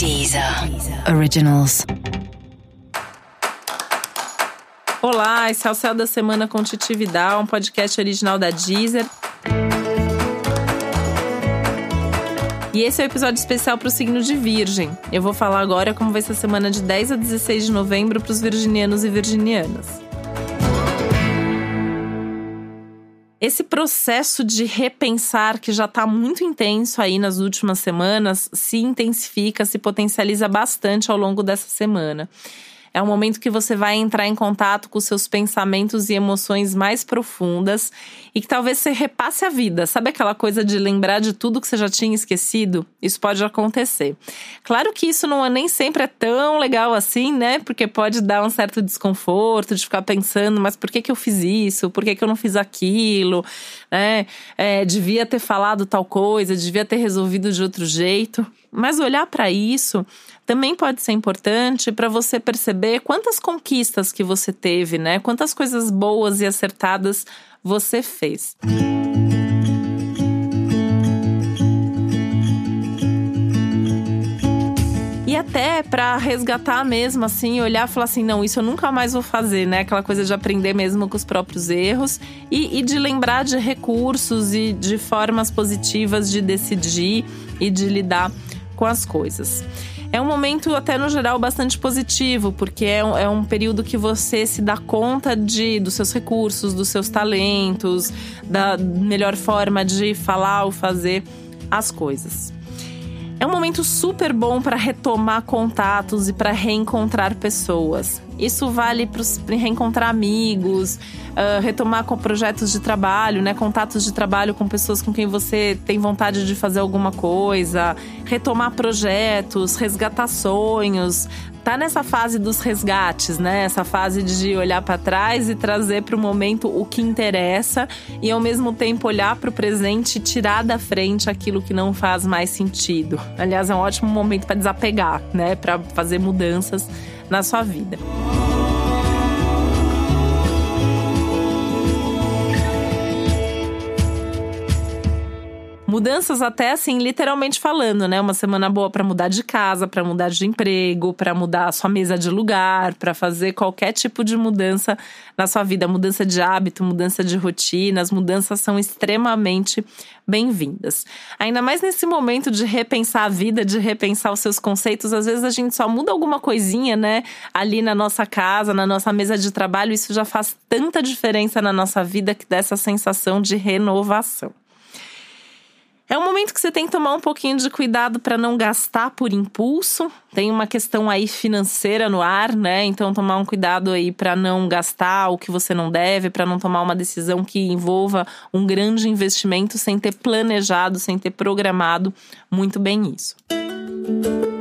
Deezer Originals. Olá, esse é o Céu da Semana com Titi Vidal, um podcast original da Deezer. E esse é o um episódio especial para o signo de Virgem. Eu vou falar agora como vai ser a semana de 10 a 16 de novembro para os virginianos e virginianas. Esse processo de repensar que já está muito intenso aí nas últimas semanas se intensifica, se potencializa bastante ao longo dessa semana. É um momento que você vai entrar em contato com seus pensamentos e emoções mais profundas e que talvez você repasse a vida. Sabe aquela coisa de lembrar de tudo que você já tinha esquecido? Isso pode acontecer. Claro que isso não é nem sempre é tão legal assim, né? Porque pode dar um certo desconforto de ficar pensando, mas por que, que eu fiz isso? Por que, que eu não fiz aquilo? Né? É, devia ter falado tal coisa, devia ter resolvido de outro jeito. Mas olhar para isso também pode ser importante para você perceber quantas conquistas que você teve, né? Quantas coisas boas e acertadas você fez. E até para resgatar mesmo, assim, olhar e falar assim: não, isso eu nunca mais vou fazer, né? Aquela coisa de aprender mesmo com os próprios erros e, e de lembrar de recursos e de formas positivas de decidir e de lidar com as coisas. É um momento, até no geral, bastante positivo, porque é um, é um período que você se dá conta de, dos seus recursos, dos seus talentos, da melhor forma de falar ou fazer as coisas. É um momento super bom para retomar contatos e para reencontrar pessoas. Isso vale para reencontrar amigos, uh, retomar com projetos de trabalho, né? Contatos de trabalho com pessoas com quem você tem vontade de fazer alguma coisa, retomar projetos, resgatar sonhos, tá nessa fase dos resgates, né? Essa fase de olhar para trás e trazer para o momento o que interessa e ao mesmo tempo olhar para o presente e tirar da frente aquilo que não faz mais sentido. Aliás, é um ótimo momento para desapegar, né? Para fazer mudanças na sua vida. Mudanças até assim, literalmente falando, né? Uma semana boa para mudar de casa, para mudar de emprego, para mudar a sua mesa de lugar, para fazer qualquer tipo de mudança na sua vida, mudança de hábito, mudança de rotina, as mudanças são extremamente bem-vindas. Ainda mais nesse momento de repensar a vida, de repensar os seus conceitos, às vezes a gente só muda alguma coisinha, né? Ali na nossa casa, na nossa mesa de trabalho, isso já faz tanta diferença na nossa vida que dá essa sensação de renovação. É um momento que você tem que tomar um pouquinho de cuidado para não gastar por impulso. Tem uma questão aí financeira no ar, né? Então tomar um cuidado aí para não gastar o que você não deve, para não tomar uma decisão que envolva um grande investimento sem ter planejado, sem ter programado muito bem isso. Música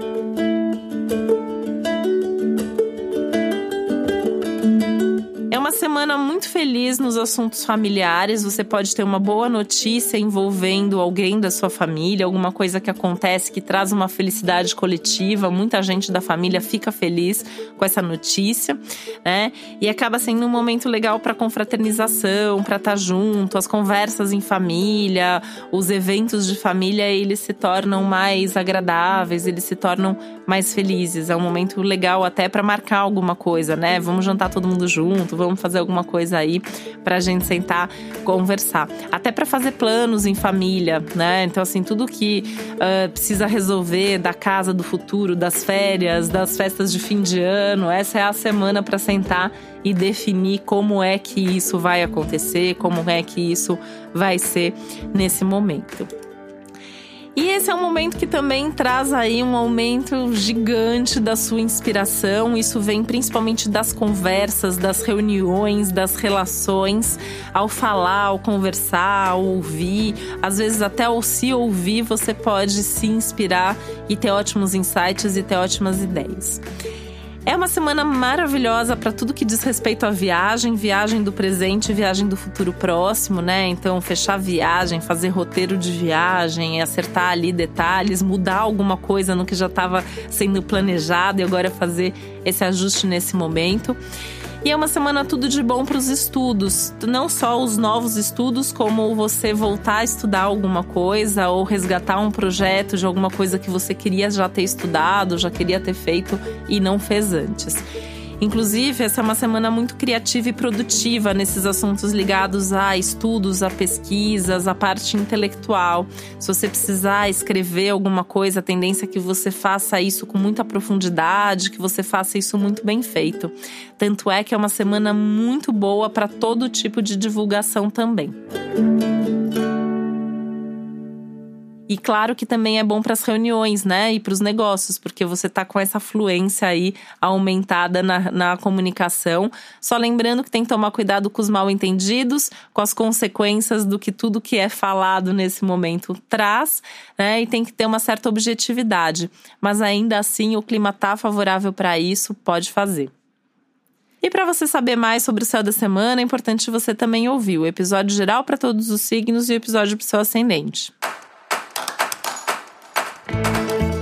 semana muito feliz nos assuntos familiares. Você pode ter uma boa notícia envolvendo alguém da sua família, alguma coisa que acontece que traz uma felicidade coletiva. Muita gente da família fica feliz com essa notícia, né? E acaba sendo um momento legal para confraternização, para estar tá junto, as conversas em família, os eventos de família, eles se tornam mais agradáveis, eles se tornam mais felizes. É um momento legal até para marcar alguma coisa, né? Vamos jantar todo mundo junto, vamos fazer alguma coisa aí pra gente sentar, conversar. Até para fazer planos em família, né? Então, assim, tudo que uh, precisa resolver da casa do futuro, das férias, das festas de fim de ano, essa é a semana para sentar e definir como é que isso vai acontecer, como é que isso vai ser nesse momento. E esse é um momento que também traz aí um aumento gigante da sua inspiração. Isso vem principalmente das conversas, das reuniões, das relações. Ao falar, ao conversar, ao ouvir, às vezes até ao se ouvir, você pode se inspirar e ter ótimos insights e ter ótimas ideias. É uma semana maravilhosa para tudo que diz respeito à viagem, viagem do presente, viagem do futuro próximo, né? Então, fechar viagem, fazer roteiro de viagem, acertar ali detalhes, mudar alguma coisa no que já estava sendo planejado e agora fazer esse ajuste nesse momento. E é uma semana tudo de bom para os estudos, não só os novos estudos, como você voltar a estudar alguma coisa ou resgatar um projeto de alguma coisa que você queria já ter estudado, já queria ter feito e não fez antes. Inclusive, essa é uma semana muito criativa e produtiva nesses assuntos ligados a estudos, a pesquisas, a parte intelectual. Se você precisar escrever alguma coisa, a tendência é que você faça isso com muita profundidade, que você faça isso muito bem feito. Tanto é que é uma semana muito boa para todo tipo de divulgação também. E claro que também é bom para as reuniões, né? E para os negócios, porque você está com essa fluência aí aumentada na, na comunicação. Só lembrando que tem que tomar cuidado com os mal entendidos, com as consequências do que tudo que é falado nesse momento traz, né? E tem que ter uma certa objetividade. Mas ainda assim, o clima tá favorável para isso, pode fazer. E para você saber mais sobre o céu da semana, é importante você também ouvir o episódio geral para todos os signos e o episódio para o seu ascendente.